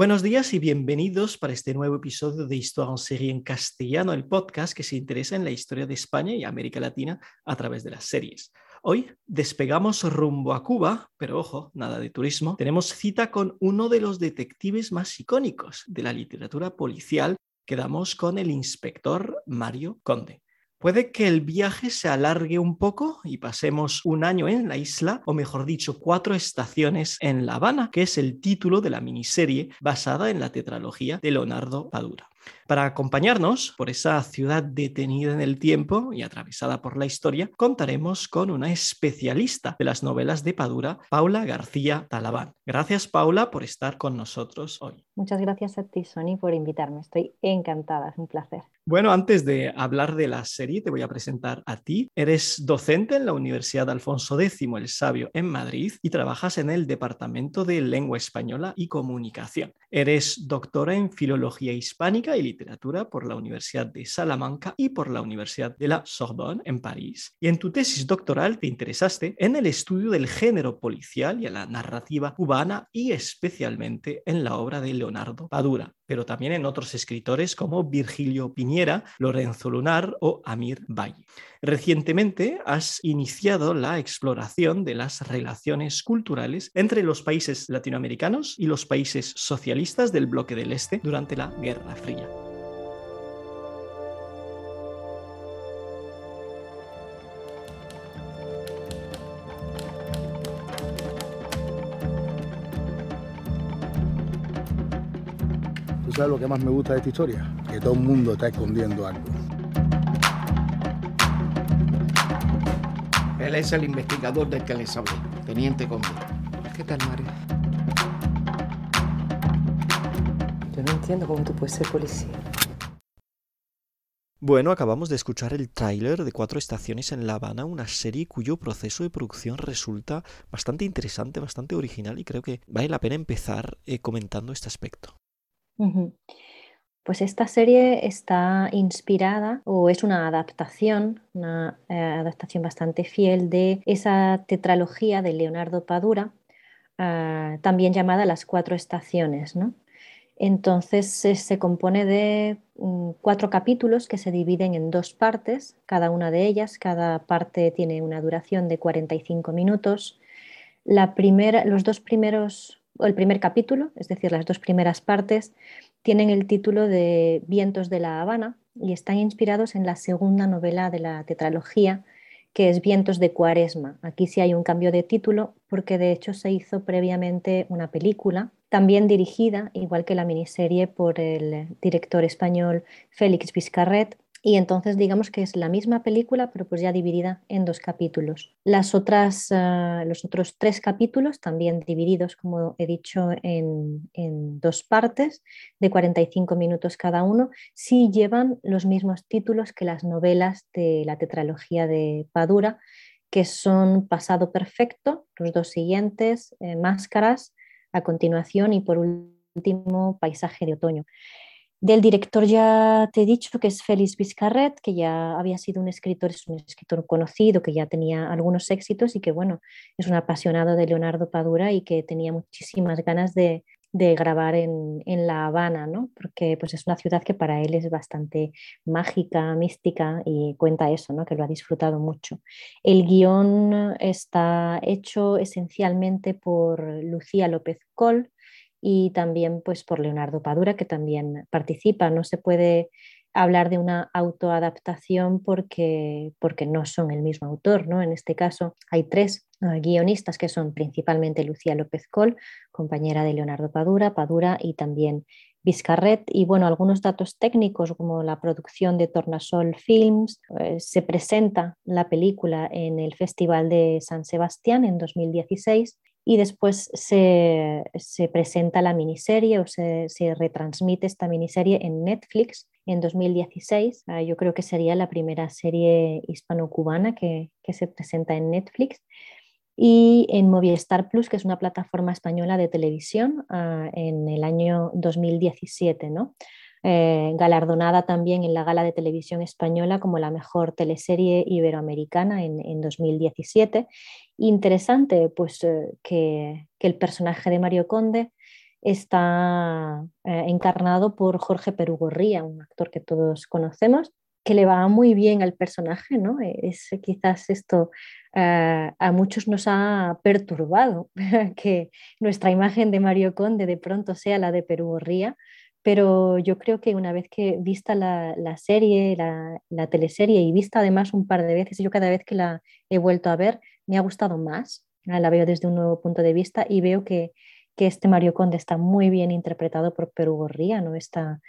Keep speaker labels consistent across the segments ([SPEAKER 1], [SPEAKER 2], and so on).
[SPEAKER 1] Buenos días y bienvenidos para este nuevo episodio de Histoire en Serie en castellano, el podcast que se interesa en la historia de España y América Latina a través de las series. Hoy despegamos rumbo a Cuba, pero ojo, nada de turismo. Tenemos cita con uno de los detectives más icónicos de la literatura policial. Quedamos con el inspector Mario Conde. Puede que el viaje se alargue un poco y pasemos un año en la isla, o mejor dicho, cuatro estaciones en La Habana, que es el título de la miniserie basada en la tetralogía de Leonardo Padura. Para acompañarnos por esa ciudad detenida en el tiempo y atravesada por la historia, contaremos con una especialista de las novelas de Padura, Paula García Talabán. Gracias, Paula, por estar con nosotros hoy.
[SPEAKER 2] Muchas gracias a ti, Sony, por invitarme. Estoy encantada, es un placer.
[SPEAKER 1] Bueno, antes de hablar de la serie, te voy a presentar a ti. Eres docente en la Universidad Alfonso X el Sabio en Madrid y trabajas en el Departamento de Lengua Española y Comunicación. Eres doctora en Filología Hispánica y Literatura por la Universidad de Salamanca y por la Universidad de la Sorbonne en París. Y en tu tesis doctoral te interesaste en el estudio del género policial y en la narrativa cubana y especialmente en la obra de Leonardo Padura, pero también en otros escritores como Virgilio Piñera, Lorenzo Lunar o Amir Valle. Recientemente has iniciado la exploración de las relaciones culturales entre los países latinoamericanos y los países socialistas del bloque del Este durante la Guerra Fría.
[SPEAKER 3] ¿Tú sabes lo que más me gusta de esta historia? Que todo el mundo está escondiendo algo.
[SPEAKER 4] Él es el investigador del que les hablé, Teniente Conde.
[SPEAKER 5] ¿Qué tal, Mario? Yo no entiendo cómo tú puedes ser policía.
[SPEAKER 1] Bueno, acabamos de escuchar el tráiler de Cuatro Estaciones en La Habana, una serie cuyo proceso de producción resulta bastante interesante, bastante original y creo que vale la pena empezar eh, comentando este aspecto.
[SPEAKER 2] Pues esta serie está inspirada o es una adaptación, una eh, adaptación bastante fiel de esa tetralogía de Leonardo Padura, ah, también llamada Las Cuatro Estaciones. Entonces se compone de mm, cuatro capítulos que se dividen en dos partes, cada una de ellas, cada parte tiene una duración de 45 minutos. La primera, los dos primeros el primer capítulo, es decir, las dos primeras partes, tienen el título de Vientos de la Habana y están inspirados en la segunda novela de la tetralogía, que es Vientos de Cuaresma. Aquí sí hay un cambio de título porque de hecho se hizo previamente una película, también dirigida, igual que la miniserie, por el director español Félix Vizcarret, y entonces digamos que es la misma película, pero pues ya dividida en dos capítulos. Las otras, ah, los otros tres capítulos, también divididos, como he dicho, en, dos partes de 45 minutos cada uno, sí llevan los mismos títulos que las novelas de la tetralogía de Padura, que son Pasado Perfecto, los dos siguientes, eh, Máscaras, a continuación y por último Paisaje de Otoño. Del director ya te he dicho que es Félix Vizcarret, que ya había sido un escritor, es un escritor conocido, que ya tenía algunos éxitos y que, bueno, es un apasionado de Leonardo Padura y que tenía muchísimas ganas de, grabar en, La Habana, ¿no? Porque pues, es una ciudad que para él es bastante mágica, mística y cuenta eso, ¿no? Que lo ha disfrutado mucho. El guion está hecho esencialmente por Lucía López Col, y también pues por Leonardo Padura, que también participa. No se puede hablar de una autoadaptación porque, porque no son el mismo autor. ¿no? En este caso hay tres ah, guionistas que son principalmente Lucía López Col, compañera de Leonardo Padura, Padura y también Vizcarret. Y bueno, algunos datos técnicos como la producción de Tornasol Films. Eh, se presenta la película en el Festival de San Sebastián en 2016 y después se, presenta la miniserie o se, retransmite esta miniserie en Netflix en 2016. Ah, yo creo que sería la primera serie hispano-cubana que, se presenta en Netflix. Y en Movistar Plus, que es una plataforma española de televisión, ah, en el año 2017, ¿no? Eh, galardonada también en la Gala de Televisión Española como la mejor teleserie iberoamericana en, 2017. Interesante pues, eh, que, el personaje de Mario Conde está eh, encarnado por Jorge Perugorría, un actor que todos conocemos, que le va muy bien al personaje, ¿no? Es quizás esto a muchos nos ha perturbado que nuestra imagen de Mario Conde de pronto sea la de Perugorría, pero yo creo que una vez que vista la, serie, la, teleserie y vista además un par de veces, yo cada vez que la he vuelto a ver me ha gustado más, la veo desde un nuevo punto de vista y veo que, este Mario Conde está muy bien interpretado por Perú Gorría, ¿no? Esta,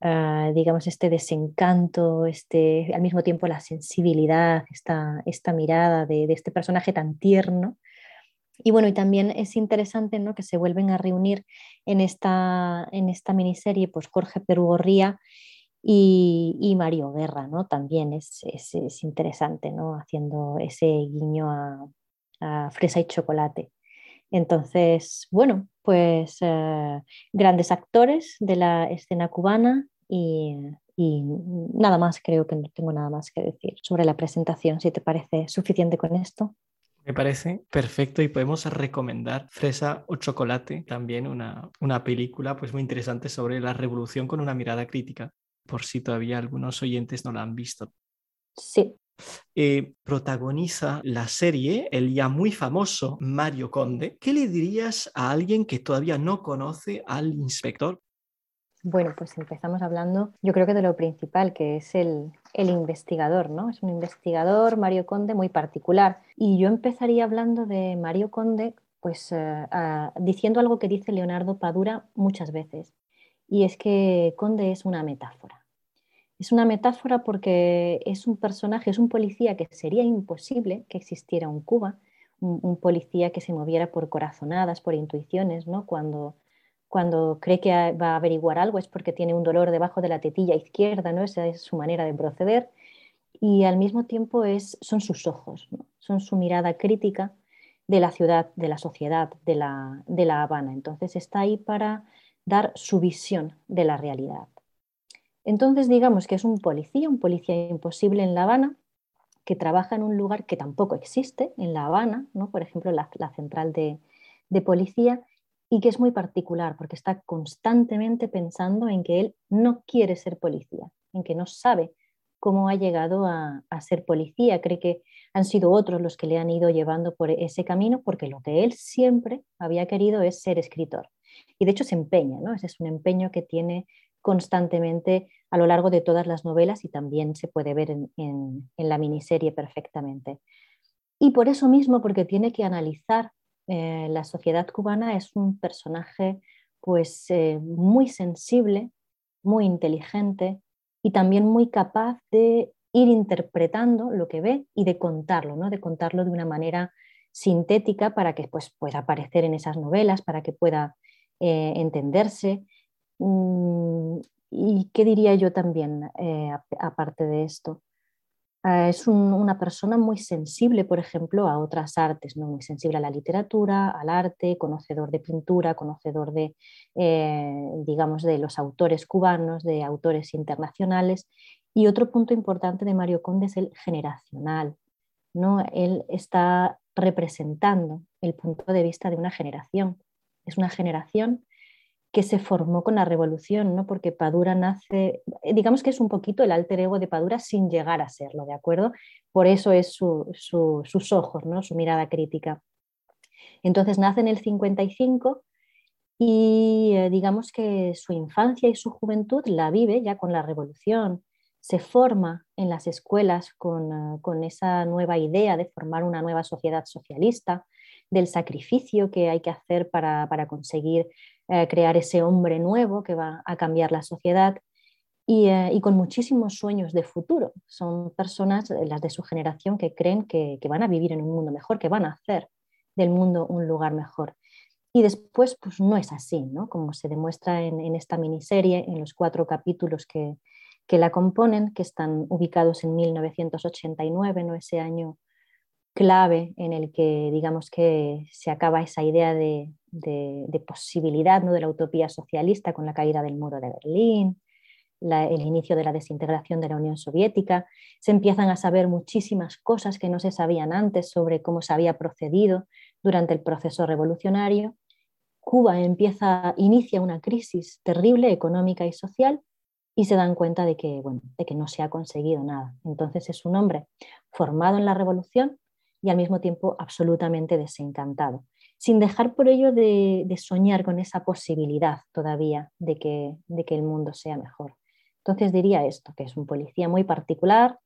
[SPEAKER 2] ah, digamos, este desencanto, este, al mismo tiempo la sensibilidad, esta, esta mirada de, de este personaje tan tierno y bueno, y también es interesante ¿no? que se vuelven a reunir en esta, en esta miniserie pues Jorge Perugorría y, y Mario Guerra, ¿no? También es, es, interesante, ¿no? Haciendo ese guiño a, fresa y chocolate. Entonces, bueno, pues eh, grandes actores de la escena cubana y, nada más, creo que no tengo nada más que decir sobre la presentación, si te parece suficiente con esto.
[SPEAKER 1] Me parece perfecto y podemos recomendar Fresa o Chocolate, también una, una película pues muy interesante sobre la revolución con una mirada crítica, por si todavía algunos oyentes no la han visto.
[SPEAKER 2] Sí.
[SPEAKER 1] Eh, protagoniza la serie el ya muy famoso Mario Conde. ¿Qué le dirías a alguien que todavía no conoce al inspector?
[SPEAKER 2] Bueno, pues empezamos hablando, yo creo que de lo principal, que es el, investigador, ¿no? Es un investigador, Mario Conde, muy particular. Y yo empezaría hablando de Mario Conde, pues eh, diciendo algo que dice Leonardo Padura muchas veces, y es que Conde es una metáfora. Es una metáfora porque es un personaje, es un policía que sería imposible que existiera en Cuba, un, un policía que se moviera por corazonadas, por intuiciones, ¿no? Cuando cuando cree que va a averiguar algo es porque tiene un dolor debajo de la tetilla izquierda, ¿no? Esa es su manera de proceder. Y al mismo tiempo es, son sus ojos, son su mirada crítica de la ciudad, de la sociedad, de la, de la Habana. Entonces está ahí para dar su visión de la realidad. Entonces digamos que es un policía, un policía imposible en La Habana, que trabaja en un lugar que tampoco existe en La Habana, ¿no? por ejemplo la, central de, de policía, y que es muy particular porque está constantemente pensando en que él no quiere ser policía, en que no sabe cómo ha llegado a, ser policía, cree que han sido otros los que le han ido llevando por ese camino porque lo que él siempre había querido es ser escritor. Y de hecho se empeña, ¿no? Ese es un empeño que tiene constantemente a lo largo de todas las novelas y también se puede ver en, en la miniserie perfectamente. Y por eso mismo, porque tiene que analizar eh, la sociedad cubana es un personaje pues eh, muy sensible, muy inteligente y también muy capaz de ir interpretando lo que ve y de contarlo, ¿no? de contarlo de una manera sintética para que pues, pueda aparecer en esas novelas, para que pueda eh, entenderse. Mm, ¿Y qué diría yo también, aparte de esto? Ah, es una persona muy sensible, por ejemplo, a otras artes, ¿no? muy sensible a la literatura, al arte, conocedor de pintura, conocedor de, eh, digamos, de los autores cubanos, de autores internacionales. Y otro punto importante de Mario Conde es el generacional. ¿no? Él está representando el punto de vista de una generación. Es una generación que se formó con la revolución, ¿no? porque Padura nace, eh, digamos que es un poquito el alter ego de Padura sin llegar a serlo, ¿de acuerdo? Por eso es sus ojos, ¿no? su mirada crítica. Entonces nace en el 55 y eh, digamos que su infancia y su juventud la vive ya con la revolución, se forma en las escuelas con, eh, con esa nueva idea de formar una nueva sociedad socialista, del sacrificio que hay que hacer para, para conseguir eh, crear ese hombre nuevo que va a cambiar la sociedad y, eh, con muchísimos sueños de futuro. Son personas, eh, las de su generación, que creen que, van a vivir en un mundo mejor, que van a hacer del mundo un lugar mejor. Y después, pues no es así, ¿no? Como se demuestra en, esta miniserie, en los cuatro capítulos que, que, la componen, que están ubicados en 1989, ¿no? Ese año clave en el que digamos que se acaba esa idea de, posibilidad ¿no? de la utopía socialista con la caída del muro de Berlín, el inicio de la desintegración de la Unión Soviética, se empiezan a saber muchísimas cosas que no se sabían antes sobre cómo se había procedido durante el proceso revolucionario. Cuba empieza, inicia una crisis terrible económica y social y se dan cuenta de que, bueno, de que no se ha conseguido nada. Entonces es un hombre formado en la revolución, y al mismo tiempo absolutamente desencantado, sin dejar por ello de, soñar con esa posibilidad todavía de que, el mundo sea mejor. Entonces diría esto, que es un policía muy particular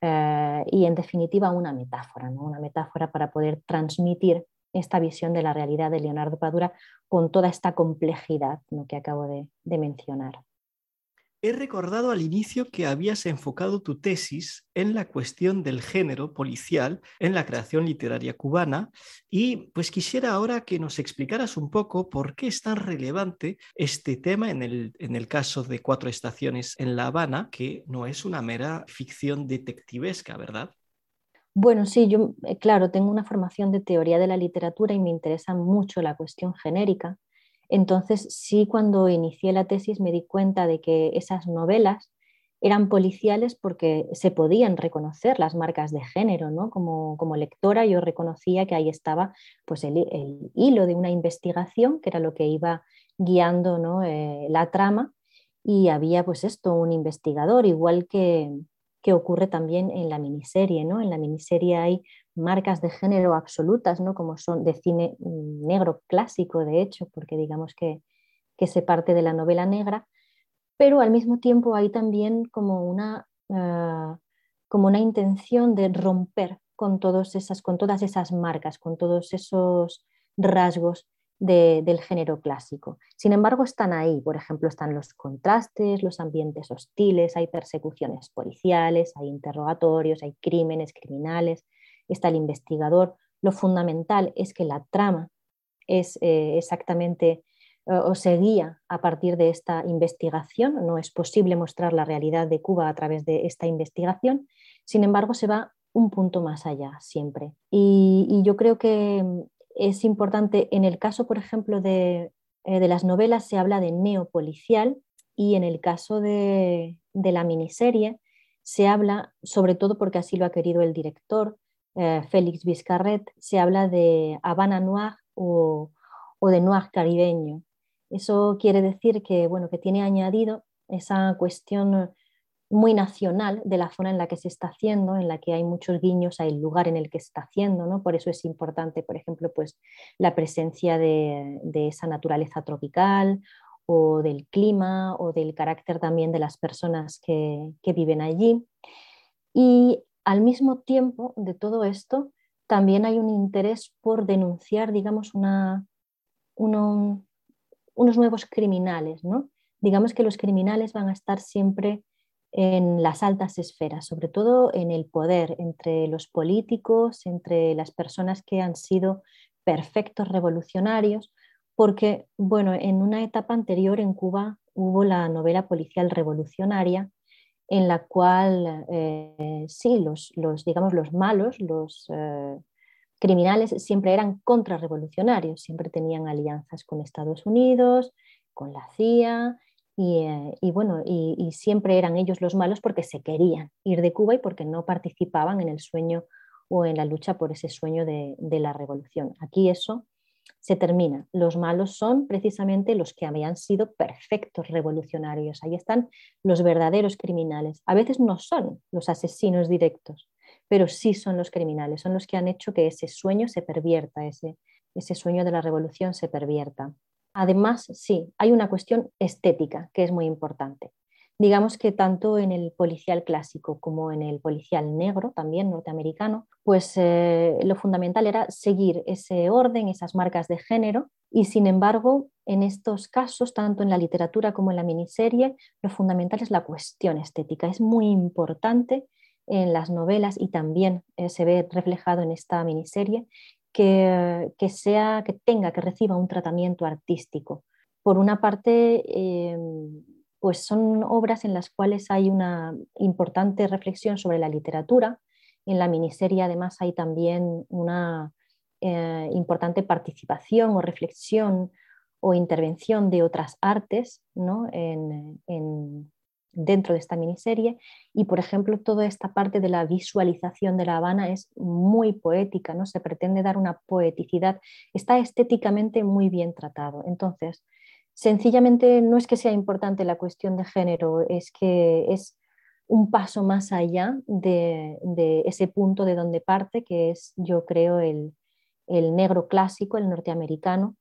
[SPEAKER 2] eh, y en definitiva una metáfora, ¿no? una metáfora para poder transmitir esta visión de la realidad de Leonardo Padura con toda esta complejidad que acabo de mencionar.
[SPEAKER 1] He recordado al inicio que habías enfocado tu tesis en la cuestión del género policial en la creación literaria cubana y pues quisiera ahora que nos explicaras un poco por qué es tan relevante este tema en el, en el caso de Cuatro Estaciones en La Habana, que no es una mera ficción detectivesca, ¿verdad?
[SPEAKER 2] Bueno, sí, yo, eh, claro, tengo una formación de teoría de la literatura y me interesa mucho la cuestión genérica entonces, sí, cuando inicié la tesis me di cuenta de que esas novelas eran policiales porque se podían reconocer las marcas de género, ¿no? Como, lectora yo reconocía que ahí estaba pues, el, hilo de una investigación, que era lo que iba guiando ¿no? Eh, la trama, y había pues esto, un investigador, igual que, que ocurre también en la miniserie, ¿no? En la miniserie hay marcas de género absolutas, ¿no? como son de cine negro clásico, de hecho, porque digamos que, se parte de la novela negra, pero al mismo tiempo hay también como una, ah, como una intención de romper con, esas, con todas esas marcas, con todos esos rasgos del género clásico. Sin embargo, están ahí, por ejemplo, están los contrastes, los ambientes hostiles, hay persecuciones policiales, hay interrogatorios, hay crímenes criminales, está el investigador. Lo fundamental es que la trama es eh, exactamente eh, o se guía a partir de esta investigación. No es posible mostrar la realidad de Cuba a través de esta investigación. Sin embargo, se va un punto más allá siempre. Y, yo creo que mm, es importante, en el caso, por ejemplo, de, eh, de las novelas se habla de neopolicial y en el caso de, de la miniserie se habla, sobre todo porque así lo ha querido el director, eh, Félix Vizcarret, se habla de Habana Noir o, de Noir caribeño. Eso quiere decir que, bueno, que tiene añadido esa cuestión muy nacional de la zona en la que se está haciendo, en la que hay muchos guiños al lugar en el que se está haciendo, ¿no? Por eso es importante, por ejemplo, pues, la presencia de, esa naturaleza tropical o del clima o del carácter también de las personas que, que viven allí. Y al mismo tiempo de todo esto, también hay un interés por denunciar, digamos, unos nuevos criminales, ¿no? Digamos que los criminales van a estar siempre en las altas esferas, sobre todo en el poder, entre los políticos, entre las personas que han sido perfectos revolucionarios, porque, bueno, en una etapa anterior en Cuba hubo la novela policial revolucionaria, en la cual eh, sí, los, digamos, los malos, los eh, criminales siempre eran contrarrevolucionarios, siempre tenían alianzas con Estados Unidos, con la CIA, y, eh, bueno, y, siempre eran ellos los malos porque se querían ir de Cuba y porque no participaban en el sueño o en la lucha por ese sueño de, de la revolución. Aquí eso se termina. Los malos son precisamente los que habían sido perfectos revolucionarios. Ahí están los verdaderos criminales. A veces no son los asesinos directos, pero sí son los criminales, son los que han hecho que ese sueño se pervierta, ese, ese sueño de la revolución se pervierta. Además, sí, hay una cuestión estética que es muy importante digamos que tanto en el policial clásico como en el policial negro, también norteamericano, pues eh, lo fundamental era seguir ese orden, esas marcas de género, y sin embargo, en estos casos, tanto en la literatura como en la miniserie, lo fundamental es la cuestión estética. Es muy importante en las novelas y también eh, se ve reflejado en esta miniserie que, que, sea, que tenga, que reciba un tratamiento artístico. Por una parte, eh, pues son obras en las cuales hay una importante reflexión sobre la literatura. En la miniserie además hay también una eh, importante participación o reflexión o intervención de otras artes ¿no? en, dentro de esta miniserie y por ejemplo toda esta parte de la visualización de La Habana es muy poética, ¿no? se pretende dar una poeticidad, está estéticamente muy bien tratado. Entonces, sencillamente no es que sea importante la cuestión de género, es que es un paso más allá de, ese punto de donde parte, que es yo creo el, negro clásico, el norteamericano,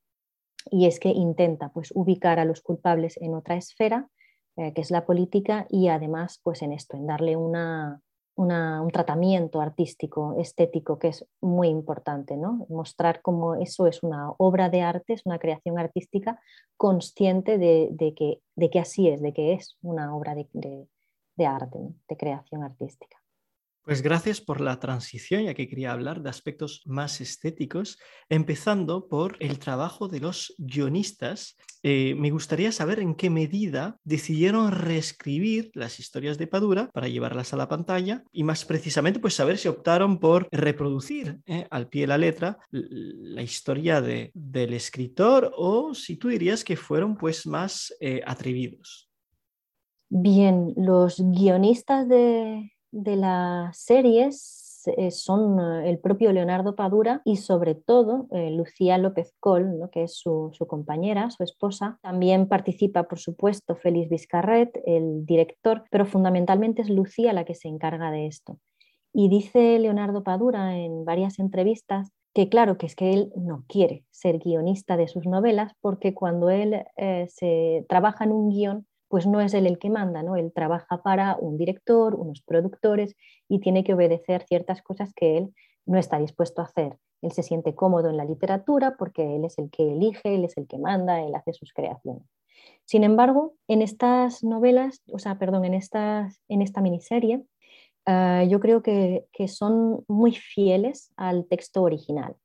[SPEAKER 2] y es que intenta pues, ubicar a los culpables en otra esfera eh, que es la política, y además pues en esto, en darle una, un tratamiento artístico, estético, que es muy importante, ¿no? mostrar cómo eso es una obra de arte, es una creación artística consciente de, que, de que, así es, de que es una obra de, de arte, de creación artística.
[SPEAKER 1] Pues gracias por la transición, ya que quería hablar de aspectos más estéticos, empezando por el trabajo de los guionistas. Eh, me gustaría saber en qué medida decidieron reescribir las historias de Padura para llevarlas a la pantalla y más precisamente pues saber si optaron por reproducir eh, al pie de la letra la historia de, del escritor o si tú dirías que fueron pues más eh, atrevidos.
[SPEAKER 2] Bien, los guionistas de, de las series eh, son eh, el propio Leonardo Padura y sobre todo eh, Lucía López Col, que es su, compañera, su esposa. También participa, por supuesto, Félix Vizcarret, el director, pero fundamentalmente es Lucía la que se encarga de esto. Y dice Leonardo Padura en varias entrevistas que claro, que es que él no quiere ser guionista de sus novelas porque cuando él se trabaja en un guion pues no es él el que manda, ¿no? Él trabaja para un director, unos productores y tiene que obedecer ciertas cosas que él no está dispuesto a hacer. Él se siente cómodo en la literatura porque él es el que elige, él es el que manda, él hace sus creaciones. Sin embargo, en estas novelas, o sea, perdón, en, en esta miniserie, ah, yo creo que, que son muy fieles al texto original.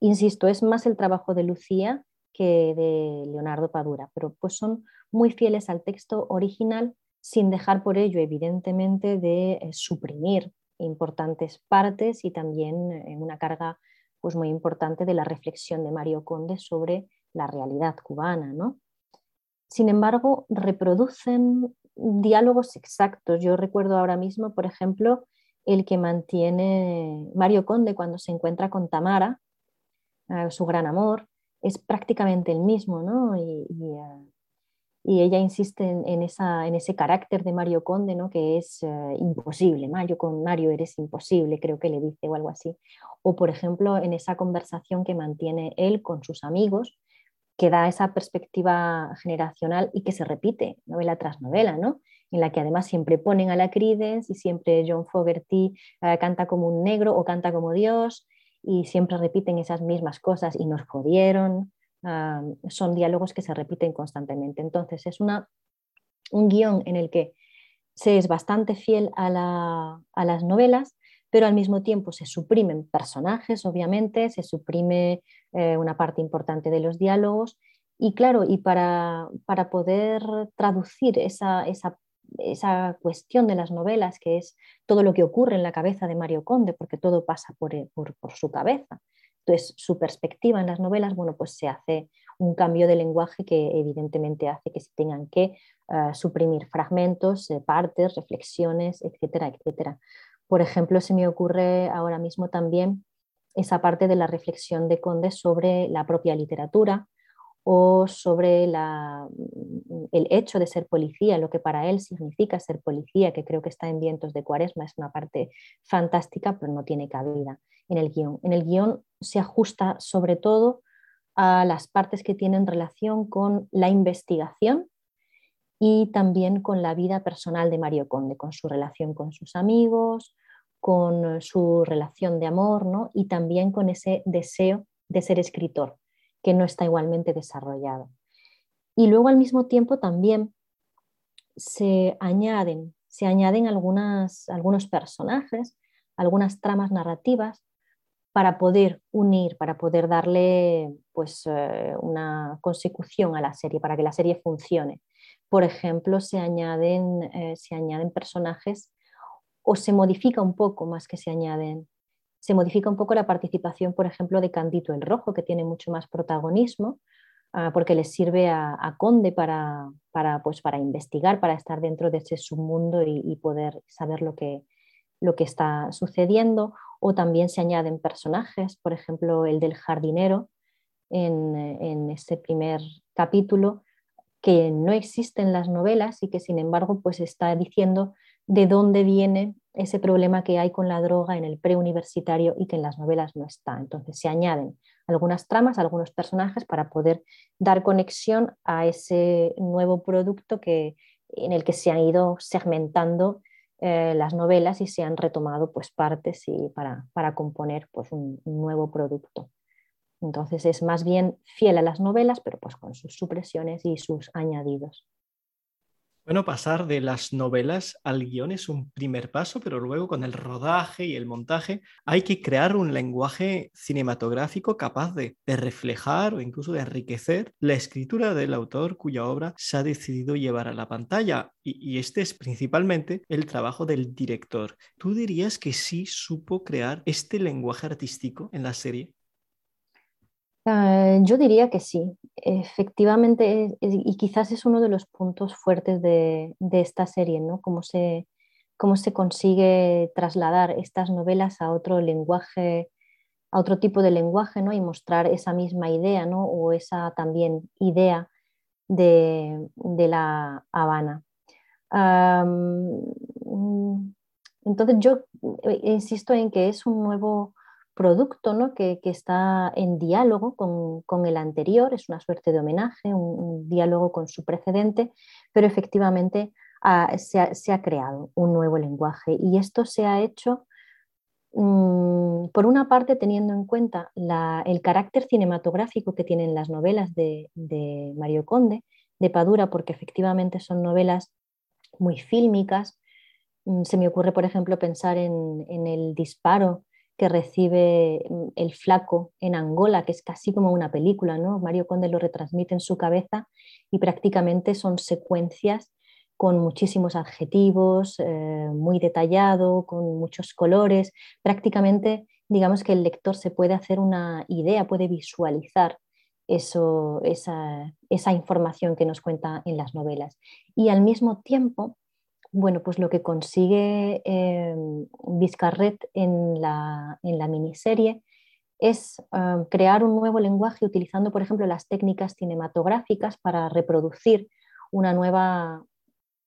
[SPEAKER 2] Insisto, es más el trabajo de Lucía que de Leonardo Padura, pero pues son muy fieles al texto original sin dejar por ello evidentemente de eh, suprimir importantes partes y también eh, una carga pues muy importante de la reflexión de Mario Conde sobre la realidad cubana, ¿no? Sin embargo, reproducen diálogos exactos. Yo recuerdo ahora mismo, por ejemplo, el que mantiene Mario Conde cuando se encuentra con Tamara, eh, su gran amor, es prácticamente el mismo, ¿no? Y, eh, ella insiste en, esa, en, ese carácter de Mario Conde, ¿no? Que es eh, imposible, Mario con Mario eres imposible, creo que le dice o algo así. O por ejemplo, en esa conversación que mantiene él con sus amigos, que da esa perspectiva generacional y que se repite novela tras novela, ¿no? en la que además siempre ponen a la Credence y siempre John Fogerty eh, canta como un negro o canta como Dios y siempre repiten esas mismas cosas y nos jodieron. son diálogos que se repiten constantemente. Entonces es una, un guion en el que se es bastante fiel a, las novelas, pero al mismo tiempo se suprimen personajes, obviamente, se suprime eh, una parte importante de los diálogos. Y claro, y para, para poder traducir esa, esa esa cuestión de las novelas, que es todo lo que ocurre en la cabeza de Mario Conde, porque todo pasa por, eh, su cabeza. Entonces, su perspectiva en las novelas, bueno, pues se hace un cambio de lenguaje que evidentemente hace que se tengan que eh, suprimir fragmentos, eh, partes, reflexiones, etcétera, etcétera. Por ejemplo, se me ocurre ahora mismo también esa parte de la reflexión de Conde sobre la propia literatura, o sobre el hecho de ser policía, lo que para él significa ser policía, que creo que está en Vientos de Cuaresma, es una parte fantástica, pero no tiene cabida en el guion. En el guion se ajusta sobre todo a las partes que tienen relación con la investigación y también con la vida personal de Mario Conde, con su relación con sus amigos, con su relación de amor ¿no? y también con ese deseo de ser escritor que no está igualmente desarrollado. Y luego al mismo tiempo también se añaden, se añaden algunas, algunos personajes, algunas tramas narrativas, para poder unir, para poder darle pues, eh, una consecución a la serie, para que la serie funcione. Por ejemplo, se añaden, eh, se añaden personajes o se modifica un poco más que se añaden. Se modifica un poco la participación, por ejemplo, de Candito el Rojo, que tiene mucho más protagonismo, ah, porque le sirve a, Conde para, para, pues, para investigar, para estar dentro de ese submundo y, poder saber lo que, lo que está sucediendo. O también se añaden personajes, por ejemplo, el del jardinero en, en ese primer capítulo, que no existe en las novelas y que sin embargo pues está diciendo de dónde viene ese problema que hay con la droga en el preuniversitario y que en las novelas no está. Entonces se añaden algunas tramas, algunos personajes para poder dar conexión a ese nuevo producto que, en el que se han ido segmentando eh, las novelas y se han retomado pues, partes y para, para componer pues, un nuevo producto. Entonces es más bien fiel a las novelas, pero pues con sus supresiones y sus añadidos.
[SPEAKER 1] Bueno, pasar de las novelas al guion es un primer paso, pero luego con el rodaje y el montaje hay que crear un lenguaje cinematográfico capaz de, reflejar o incluso de enriquecer la escritura del autor cuya obra se ha decidido llevar a la pantalla. Y, y este es principalmente el trabajo del director. ¿Tú dirías que sí supo crear este lenguaje artístico en la serie?
[SPEAKER 2] Ah, yo diría que sí, efectivamente, y quizás es uno de los puntos fuertes de, esta serie, ¿no? Cómo se, cómo se consigue trasladar estas novelas a otro lenguaje, a otro tipo de lenguaje, ¿no? Y mostrar esa misma idea, ¿no? O esa también idea de, la Habana. Mm, entonces yo eh, insisto en que es un nuevo producto ¿no? que, está en diálogo con, el anterior, es una suerte de homenaje, un, diálogo con su precedente, pero efectivamente se, ha, creado un nuevo lenguaje y esto se ha hecho, mm, por una parte, teniendo en cuenta el carácter cinematográfico que tienen las novelas de, Mario Conde, de Padura, porque efectivamente son novelas muy fílmicas. Mm, se me ocurre, por ejemplo, pensar en, en el disparo que recibe mm, el flaco en Angola, que es casi como una película, ¿no? Mario Conde lo retransmite en su cabeza y prácticamente son secuencias con muchísimos adjetivos, eh, muy detallado, con muchos colores. Prácticamente, digamos que el lector se puede hacer una idea, puede visualizar eso, esa, esa información que nos cuenta en las novelas. Y al mismo tiempo, bueno, pues lo que consigue eh, Vizcarret en la, miniserie es eh, crear un nuevo lenguaje utilizando, por ejemplo, las técnicas cinematográficas para reproducir una nueva,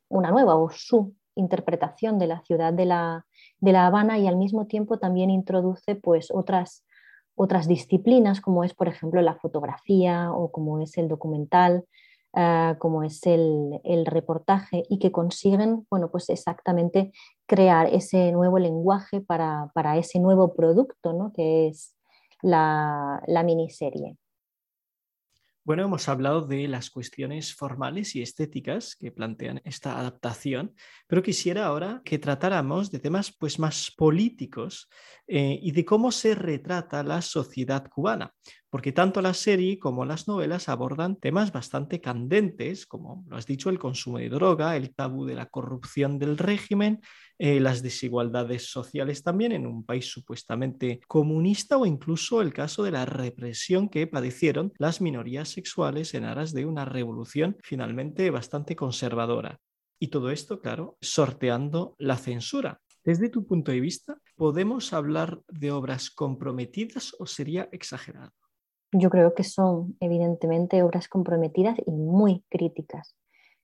[SPEAKER 2] una nueva o su interpretación de la ciudad de la, Habana y al mismo tiempo también introduce pues, otras, otras disciplinas como es, por ejemplo, la fotografía o como es el documental, Ah, como es el, reportaje y que consiguen, bueno, pues exactamente crear ese nuevo lenguaje para, ese nuevo producto, ¿no? Que es la, la miniserie.
[SPEAKER 1] Bueno, hemos hablado de las cuestiones formales y estéticas que plantean esta adaptación, pero quisiera ahora que tratáramos de temas pues, más políticos eh, y de cómo se retrata la sociedad cubana, porque tanto la serie como las novelas abordan temas bastante candentes, como lo has dicho, el consumo de droga, el tabú de la corrupción del régimen, eh, las desigualdades sociales también en un país supuestamente comunista o incluso el caso de la represión que padecieron las minorías sexuales en aras de una revolución finalmente bastante conservadora. Y todo esto, claro, sorteando la censura. Desde tu punto de vista, ¿podemos hablar de obras comprometidas o sería exagerado?
[SPEAKER 2] Yo creo que son evidentemente obras comprometidas y muy críticas.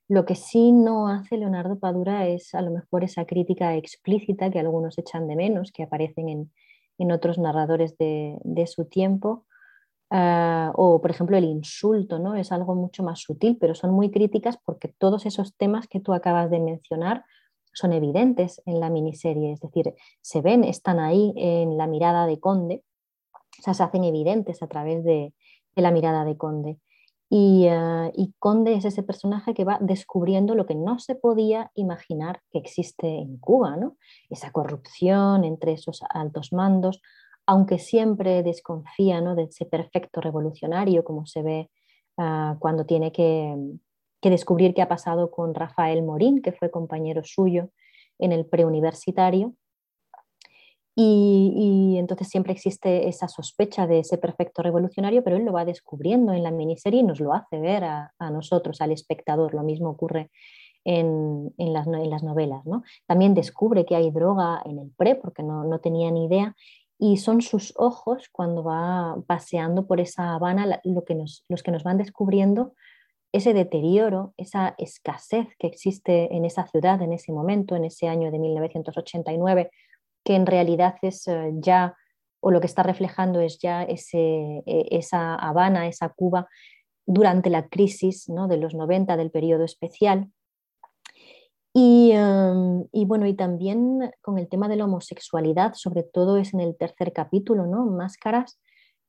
[SPEAKER 2] Lo que sí no hace Leonardo Padura es a lo mejor esa crítica explícita que algunos echan de menos, que aparecen en, otros narradores de, su tiempo, ah, o por ejemplo el insulto, ¿no? Es algo mucho más sutil, pero son muy críticas porque todos esos temas que tú acabas de mencionar son evidentes en la miniserie, es decir, se ven, están ahí en la mirada de Conde, o sea, se hacen evidentes a través de la mirada de Conde. Eh, y, Conde es ese personaje que va descubriendo lo que no se podía imaginar que existe en Cuba, ¿no? Esa corrupción entre esos altos mandos, aunque siempre desconfía ¿no? de ese perfecto revolucionario, como se ve ah, cuando tiene que, descubrir qué ha pasado con Rafael Morín, que fue compañero suyo en el preuniversitario. Y, entonces siempre existe esa sospecha de ese perfecto revolucionario, pero él lo va descubriendo en la miniserie y nos lo hace ver a, nosotros, al espectador. Lo mismo ocurre en, las, novelas. También descubre que hay droga en el pre, porque no, no tenía ni idea, y son sus ojos cuando va paseando por esa Habana lo que nos, los que nos van descubriendo ese deterioro, esa escasez que existe en esa ciudad en ese momento, en ese año de 1989, que en realidad es eh, ya, o lo que está reflejando es ya ese, e, esa Habana, esa Cuba, durante la crisis ¿no? de los 90 del periodo especial, Em, y, bueno, y también con el tema de la homosexualidad, sobre todo es en el tercer capítulo, ¿no? Máscaras,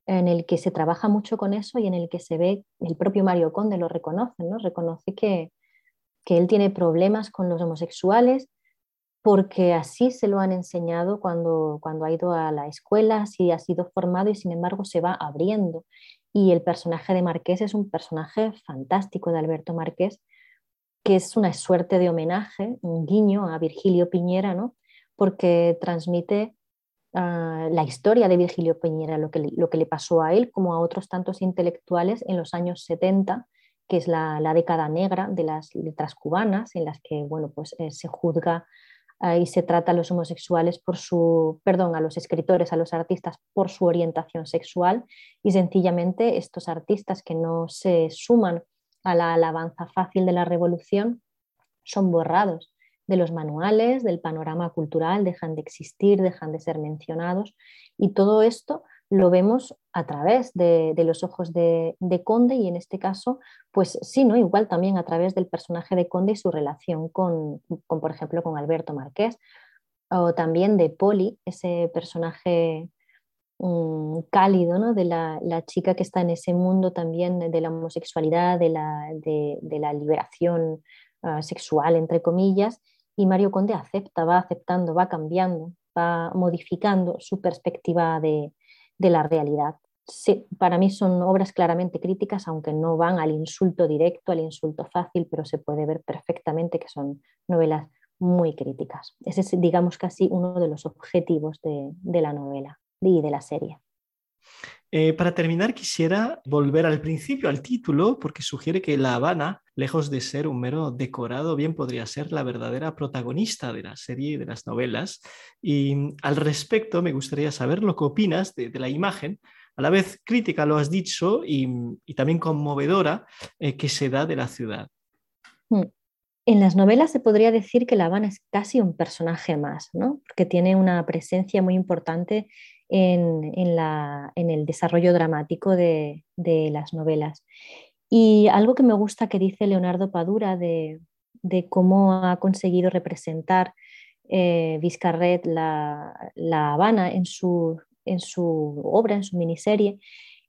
[SPEAKER 2] en el que se trabaja mucho con eso y en el que se ve, el propio Mario Conde lo reconoce, ¿no? Reconoce que, que él tiene problemas con los homosexuales porque así se lo han enseñado cuando, cuando ha ido a la escuela, así ha sido formado y sin embargo se va abriendo. Y el personaje de Marqués es un personaje fantástico de Alberto Marqués, que es una suerte de homenaje, un guiño a Virgilio Piñera, ¿no? porque transmite ah, la historia de Virgilio Piñera, lo que, lo que le pasó a él como a otros tantos intelectuales en los años 70, que es la, década negra de las letras cubanas, en las que bueno, pues, eh, se juzga ah, y se trata a los homosexuales por su, perdón, a los escritores, a los artistas por su orientación sexual y sencillamente estos artistas que no se suman a la alabanza fácil de la revolución son borrados de los manuales, del panorama cultural, dejan de existir, dejan de ser mencionados y todo esto lo vemos a través de, los ojos de, Conde y en este caso, pues sí, ¿no? igual también a través del personaje de Conde y su relación con, con por ejemplo, con Alberto Marqués o también de Poli, ese personaje cálido ¿no? de la, chica que está en ese mundo también de la homosexualidad, de la, de, la liberación ah, sexual, entre comillas, y Mario Conde acepta, va aceptando, va cambiando, va modificando su perspectiva de, la realidad. Sí, para mí son obras claramente críticas, aunque no van al insulto directo, al insulto fácil, pero se puede ver perfectamente que son novelas muy críticas. Ese es, digamos, casi uno de los objetivos de la novela y de la serie.
[SPEAKER 1] Eh, para terminar, quisiera volver al principio, al título, porque sugiere que La Habana, lejos de ser un mero decorado, bien podría ser la verdadera protagonista de la serie y de las novelas. Y mm, al respecto, me gustaría saber lo que opinas de, la imagen, a la vez crítica, lo has dicho, y, también conmovedora, eh, que se da de la ciudad.
[SPEAKER 2] Mm. En las novelas se podría decir que La Habana es casi un personaje más, ¿no? porque tiene una presencia muy importante en, el desarrollo dramático de, las novelas. Y algo que me gusta que dice Leonardo Padura de, cómo ha conseguido representar eh, Vizcarret la, Habana en su, obra, en su miniserie,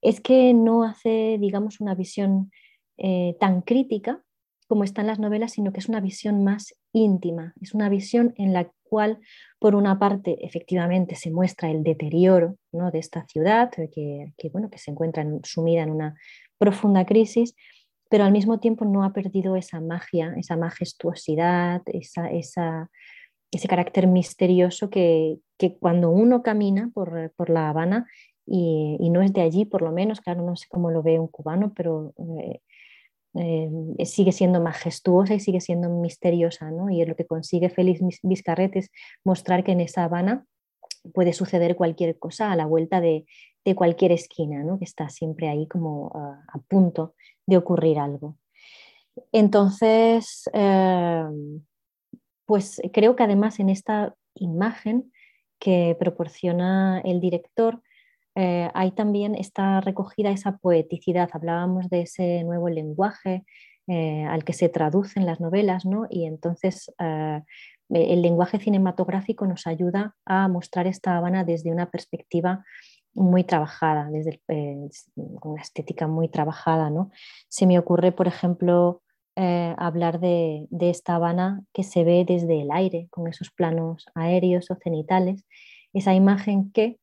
[SPEAKER 2] es que no hace, digamos, una visión eh, tan crítica como están las novelas, sino que es una visión más íntima, es una visión en la cual, por una parte, efectivamente se muestra el deterioro de esta ciudad, que, bueno, que se encuentra sumida en una profunda crisis, pero al mismo tiempo no ha perdido esa magia, esa majestuosidad, esa, ese carácter misterioso que, cuando uno camina por, La Habana, y, no es de allí por lo menos, claro, no sé cómo lo ve un cubano, pero eh, eh, sigue siendo majestuosa y sigue siendo misteriosa, ¿no? Y lo que consigue Félix Vizcarret es mostrar que en esa Habana puede suceder cualquier cosa a la vuelta de, cualquier esquina, ¿no? Que está siempre ahí como a punto de ocurrir algo. Entonces, eh, pues creo que además en esta imagen que proporciona el director, eh, hay también está recogida esa poeticidad. Hablábamos de ese nuevo lenguaje eh, al que se traducen las novelas, ¿no? y entonces eh, el lenguaje cinematográfico nos ayuda a mostrar esta Habana desde una perspectiva muy trabajada, desde una estética muy trabajada. ¿no? Se me ocurre, por ejemplo, hablar de esta Habana que se ve desde el aire, con esos planos aéreos o cenitales, esa imagen que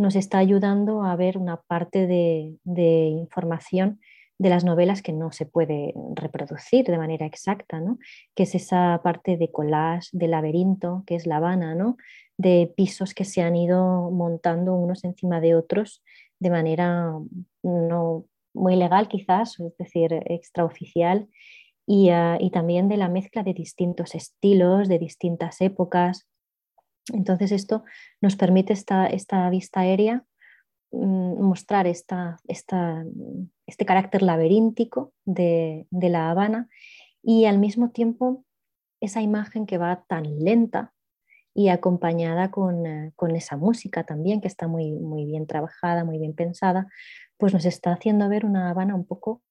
[SPEAKER 2] nos está ayudando a ver una parte de, información de las novelas que no se puede reproducir de manera exacta, ¿no? que es esa parte de collage, de laberinto, que es La Habana, ¿no? de pisos que se han ido montando unos encima de otros de manera no muy legal quizás, es decir, extraoficial, y, y también de la mezcla de distintos estilos, de distintas épocas. Entonces esto nos permite esta, esta vista aérea Mm, mostrar esta, esta, este carácter laberíntico de, de, La Habana y al mismo tiempo esa imagen que va tan lenta y acompañada con, eh, con, esa música también que está muy, muy bien trabajada, muy bien pensada, pues nos está haciendo ver una Habana un poco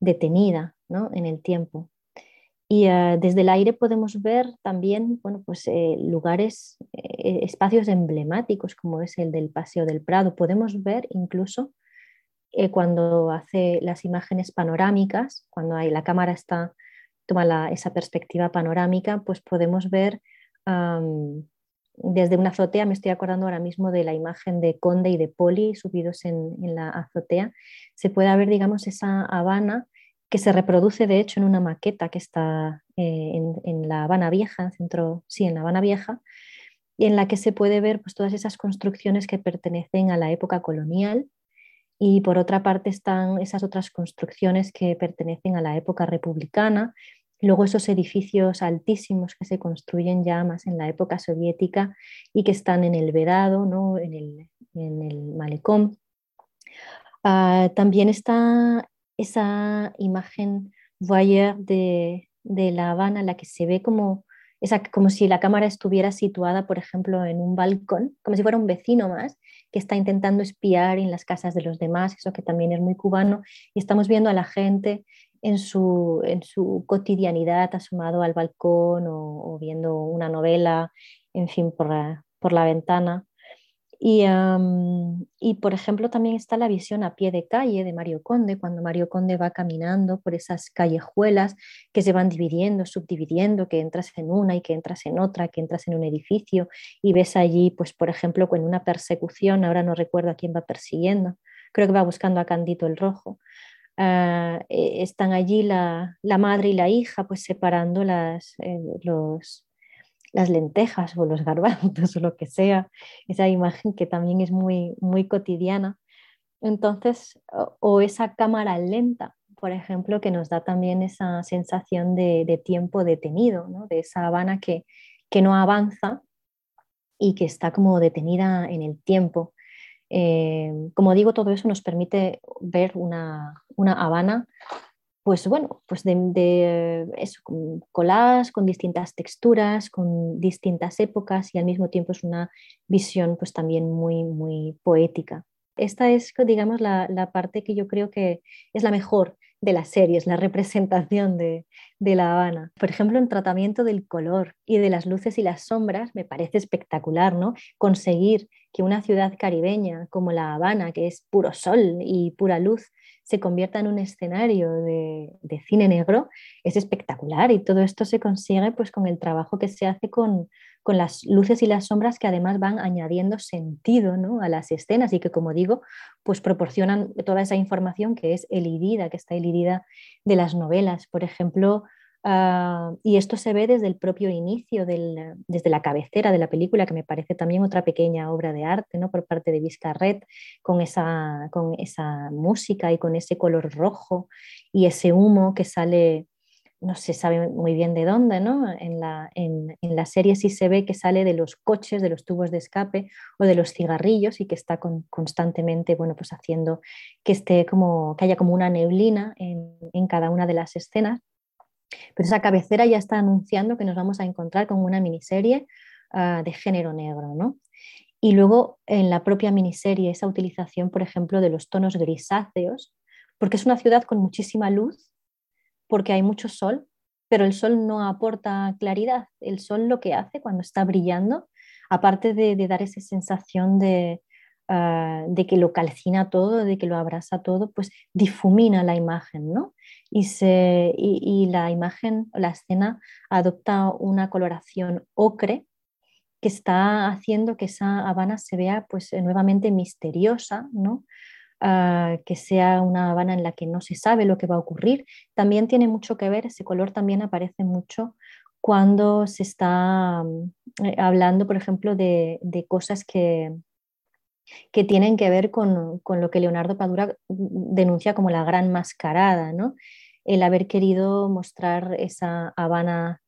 [SPEAKER 2] detenida ¿no? en el tiempo. Y uh, desde el aire podemos ver también bueno, pues, eh, lugares, eh, espacios emblemáticos como es el del Paseo del Prado. Podemos ver incluso eh, cuando hace las imágenes panorámicas, cuando hay, la cámara está, toma esa perspectiva panorámica, pues podemos ver desde una azotea, me estoy acordando ahora mismo de la imagen de Conde y de Poli subidos en, en la azotea, se puede ver, digamos, esa Habana que se reproduce de hecho en una maqueta que está eh, en, La Habana Vieja, en centro, sí, en La Habana Vieja, en la que se puede ver pues, todas esas construcciones que pertenecen a la época colonial y por otra parte están esas otras construcciones que pertenecen a la época republicana, luego esos edificios altísimos que se construyen ya más en la época soviética y que están en el Vedado, ¿no? en, el, en el malecón. Uh, también está esa imagen voyeur de, de La Habana, la que se ve como, esa, como si la cámara estuviera situada, por ejemplo, en un balcón, como si fuera un vecino más que está intentando espiar en las casas de los demás, eso que también es muy cubano, y estamos viendo a la gente en su, en su cotidianidad asomado al balcón o, o viendo una novela, en fin, por por la ventana. Y, y, por ejemplo, también está la visión a pie de calle de Mario Conde, cuando Mario Conde va caminando por esas callejuelas que se van dividiendo, subdividiendo, que entras en una y que entras en otra, que entras en un edificio y ves allí, pues por ejemplo, con una persecución, ahora no recuerdo a quién va persiguiendo, creo que va buscando a Candito el Rojo. Uh, están allí la, la, madre y la hija, pues separando las, eh, los, las lentejas o los garbanzos o lo que sea, esa imagen que también es muy, muy cotidiana. Entonces, o, esa cámara lenta, por ejemplo, que nos da también esa sensación de, tiempo detenido, ¿no? de esa Habana que, que no avanza y que está como detenida en el tiempo. Eh, como digo, todo eso nos permite ver una, una Habana pues bueno, pues de, eso, con distintas texturas, con distintas épocas y al mismo tiempo es una visión pues también muy, muy poética. Esta es, digamos, la, la parte que yo creo que es la mejor de las series, la representación de, de, La Habana. Por ejemplo, en tratamiento del color y de las luces y las sombras me parece espectacular, ¿no? Conseguir que una ciudad caribeña como La Habana, que es puro sol y pura luz, se convierta en un escenario de, cine negro es espectacular y todo esto se consigue pues con el trabajo que se hace con, las luces y las sombras que además van añadiendo sentido a las escenas y que como digo pues proporcionan toda esa información que es elidida, que está elidida de las novelas. Por ejemplo, Ah, y esto se ve desde el propio inicio, desde la cabecera de la película, que me parece también otra pequeña obra de arte ¿no? por parte de Vizcarret, con esa, con esa música y con ese color rojo y ese humo que sale, no se sabe muy bien de dónde, ¿no? en, la, en la serie sí se ve que sale de los coches, de los tubos de escape o de los cigarrillos y que está con, constantemente bueno, pues haciendo que, esté como, que haya como una neblina en, en cada una de las escenas pero esa cabecera ya está anunciando que nos vamos a encontrar con una miniserie uh, de género negro, ¿no? Y luego en la propia miniserie esa utilización, por ejemplo, de los tonos grisáceos, porque es una ciudad con muchísima luz, porque hay mucho sol, pero el sol no aporta claridad. El sol lo que hace cuando está brillando, aparte de, de dar esa sensación de, uh, de que lo calcina todo, de que lo abraza todo, pues difumina la imagen, ¿no? y, se, y, la imagen, la escena adopta una coloración ocre que está haciendo que esa Habana se vea pues nuevamente misteriosa, ¿no? Ah, que sea una Habana en la que no se sabe lo que va a ocurrir. También tiene mucho que ver, ese color también aparece mucho cuando se está mm, eh, hablando, por ejemplo, de, cosas que, que, tienen que ver con, con, lo que Leonardo Padura denuncia como la gran mascarada, ¿no? el haber querido mostrar esa Habana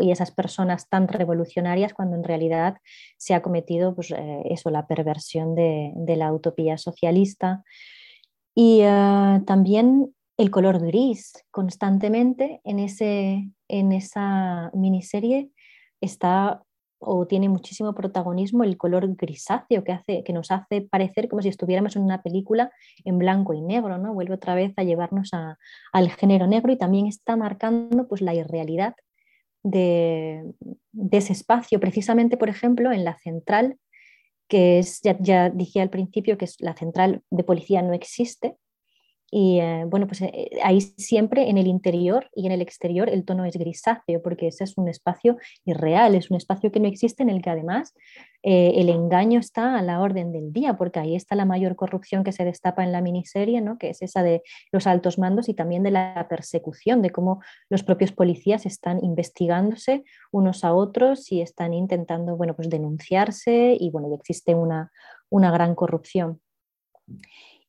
[SPEAKER 2] y esas personas tan revolucionarias cuando en realidad se ha cometido pues, eh, eso, la perversión de, la utopía socialista. Y eh, también el color gris constantemente en, ese, en esa miniserie está o tiene muchísimo protagonismo el color grisáceo que, hace, que nos hace parecer como si estuviéramos en una película en blanco y negro, ¿no? Vuelve otra vez a llevarnos al género negro y también está marcando pues, la irrealidad de, ese espacio. Precisamente, por ejemplo, en la central, que es, ya, ya dije al principio que es la central de policía no existe, y eh, bueno, pues eh, ahí siempre en el interior y en el exterior el tono es grisáceo, porque ese es un espacio irreal, es un espacio que no existe en el que además eh, el engaño está a la orden del día, porque ahí está la mayor corrupción que se destapa en la miniserie, ¿no? que es esa de los altos mandos y también de la persecución, de cómo los propios policías están investigándose unos a otros y están intentando bueno, pues denunciarse y bueno, existe una, una gran corrupción.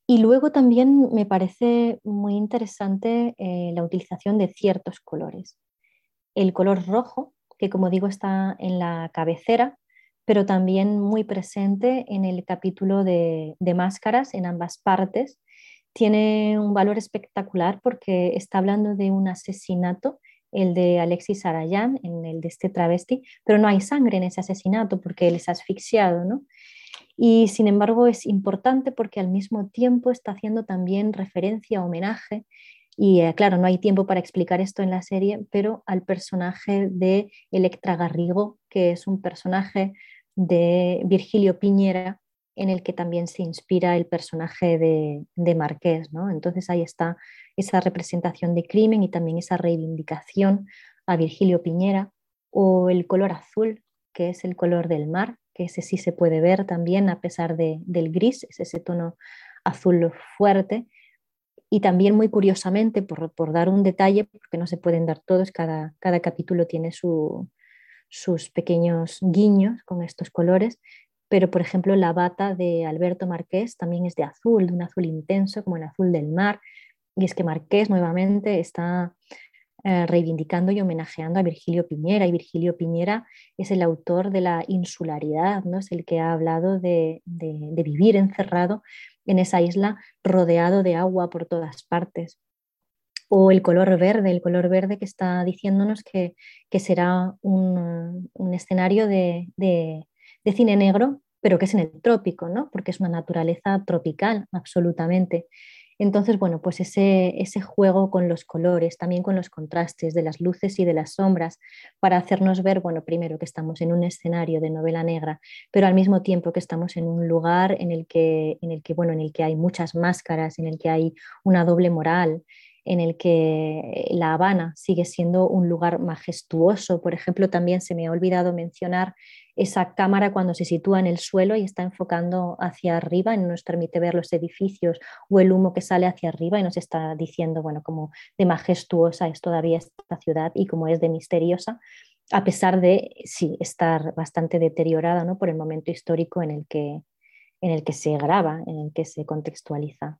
[SPEAKER 2] Y luego también me parece muy interesante eh, la utilización de ciertos colores. El color rojo, que como digo está en la cabecera, pero también muy presente en el capítulo de, máscaras en ambas partes, tiene un valor espectacular porque está hablando de un asesinato, el de Alexis Arayán, en el de este travesti, pero no hay sangre en ese asesinato porque él es asfixiado, ¿no? Y sin embargo es importante porque al mismo tiempo está haciendo también referencia, homenaje, y eh, claro, no hay tiempo para explicar esto en la serie, pero al personaje de Electra Garrigo, que es un personaje de Virgilio Piñera, en el que también se inspira el personaje de, de Marqués. ¿no? Entonces ahí está esa representación de crimen y también esa reivindicación a Virgilio Piñera, o el color azul, que es el color del mar, que ese sí se puede ver también a pesar de, del gris, es ese tono azul fuerte. Y también muy curiosamente, por, por, dar un detalle, porque no se pueden dar todos, cada, cada capítulo tiene su, sus pequeños guiños con estos colores, pero por ejemplo la bata de Alberto Marqués también es de azul, de un azul intenso como el azul del mar, y es que Marqués nuevamente está eh, reivindicando y homenajeando a Virgilio Piñera. Y Virgilio Piñera es el autor de la insularidad, ¿no? es el que ha hablado de, vivir encerrado en esa isla rodeado de agua por todas partes. O el color verde, el color verde que está diciéndonos que, será un, escenario de, de, cine negro, pero que es en el trópico, ¿no? porque es una naturaleza tropical, absolutamente. Entonces, bueno, pues ese, ese juego con los colores, también con los contrastes de las luces y de las sombras, para hacernos ver, bueno, primero que estamos en un escenario de novela negra, pero al mismo tiempo que estamos en un lugar en el que, en el que, bueno, en el que hay muchas máscaras, en el que hay una doble moral, en el que La Habana sigue siendo un lugar majestuoso. Por ejemplo, también se me ha olvidado mencionar esa cámara cuando se sitúa en el suelo y está enfocando hacia arriba y nos permite ver los edificios o el humo que sale hacia arriba y nos está diciendo, bueno, como de majestuosa es todavía esta ciudad y como es de misteriosa, a pesar de, sí, estar bastante deteriorada ¿no? por el momento histórico en el, que, en el que se graba, en el que se contextualiza.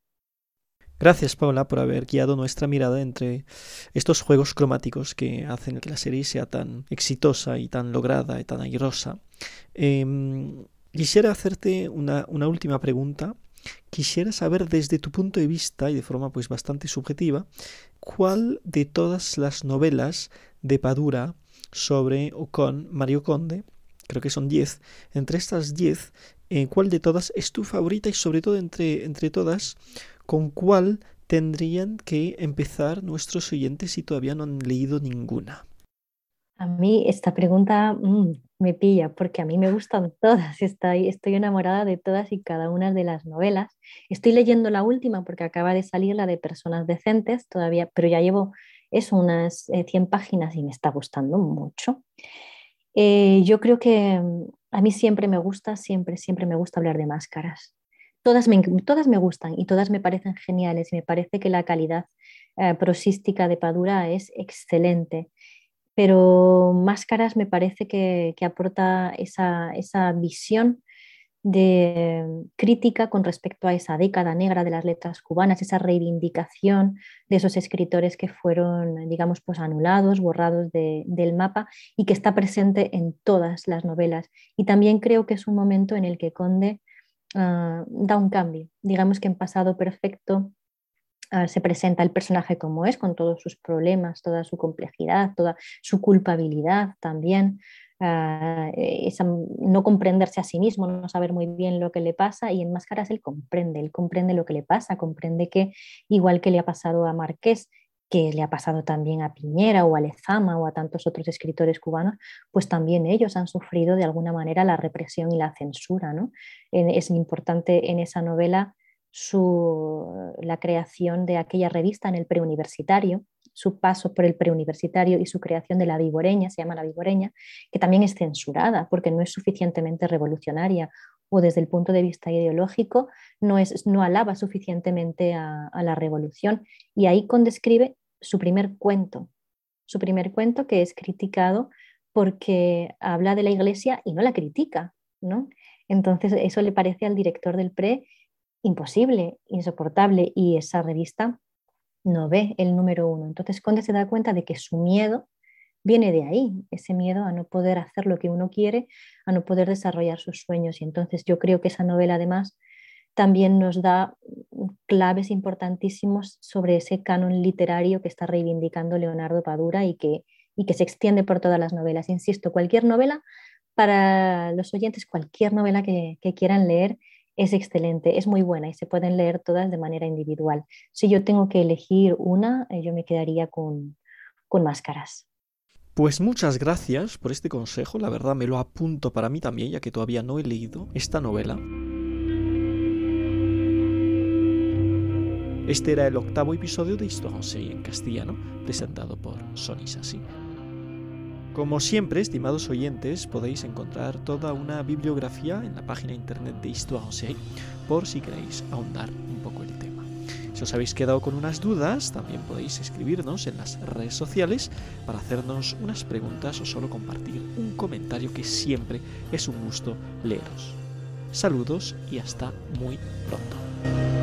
[SPEAKER 1] Gracias, Paula, por haber guiado nuestra mirada entre estos juegos cromáticos que hacen que la serie sea tan exitosa y tan lograda y tan airosa. Em, quisiera hacerte una, última pregunta. Quisiera saber desde tu punto de vista y de forma pues bastante subjetiva, ¿cuál de todas las novelas de Padura sobre o con Mario Conde, creo que son 10, entre estas 10, eh, ¿cuál de todas es tu favorita y sobre todo entre, entre todas, ¿Con cuál tendrían que empezar nuestros oyentes si todavía no han leído ninguna?
[SPEAKER 2] A mí esta pregunta mm, me pilla porque a mí me gustan todas, estoy, estoy enamorada de todas y cada una de las novelas. Estoy leyendo la última porque acaba de salir la de Personas Decentes todavía, pero ya llevo es unas 100 eh, páginas y me está gustando mucho. Eh, yo creo que a mí siempre me gusta, siempre, siempre me gusta hablar de máscaras. Todas me, todas me gustan y todas me parecen geniales y me parece que la calidad eh, prosística de Padura es excelente. Pero Máscaras me parece que, aporta esa, esa visión de crítica con respecto a esa década negra de las letras cubanas, esa reivindicación de esos escritores que fueron, digamos, pues anulados, borrados del mapa y que está presente en todas las novelas. Y también creo que es un momento en el que Conde ah, da un cambio. Digamos que en Pasado Perfecto ah, se presenta el personaje como es, con todos sus problemas, toda su complejidad, toda su culpabilidad también. Ah, eh, no comprenderse a sí mismo, no saber muy bien lo que le pasa y en Máscaras él comprende, él comprende lo que le pasa, comprende que igual que le ha pasado a Marqués, que le ha pasado también a Piñera o a Lezama o a tantos otros escritores cubanos, pues también ellos han sufrido de alguna manera la represión y la censura. ¿no? Es importante en esa novela su, la creación de aquella revista en el preuniversitario, su paso por el preuniversitario y su creación de la vigoreña, se llama la vigoreña, que también es censurada porque no es suficientemente revolucionaria o desde el punto de vista ideológico no, es, no alaba suficientemente a, la revolución. Y ahí describe su primer cuento, su primer cuento que es criticado porque habla de la iglesia y no la critica, ¿no? Entonces eso le parece al director del PRE imposible, insoportable y esa revista no ve el número uno. Entonces Conde se da cuenta de que su miedo viene de ahí, ese miedo a no poder hacer lo que uno quiere, a no poder desarrollar sus sueños. Y entonces yo creo que esa novela además también nos da claves importantísimos sobre ese canon literario que está reivindicando Leonardo Padura y que, y que se extiende por todas las novelas. Insisto, cualquier novela, para los oyentes, cualquier novela que quieran leer, es excelente, es muy buena y se pueden leer todas de manera individual. Si yo tengo que elegir una, eh, yo me quedaría con, con máscaras.
[SPEAKER 6] Pues muchas gracias por este consejo, la verdad me lo apunto para mí también, ya que todavía no he leído esta novela. Este era el octavo episodio de Histoire en castellano, presentado por Sonny Sassi. Como siempre, estimados oyentes, podéis encontrar toda una bibliografía en la página internet de Histoire por si queréis ahondar un poco el tema. Si os habéis quedado con unas dudas, también podéis escribirnos en las redes sociales para hacernos unas preguntas o solo compartir un comentario que siempre es un gusto leeros. Saludos y hasta muy pronto.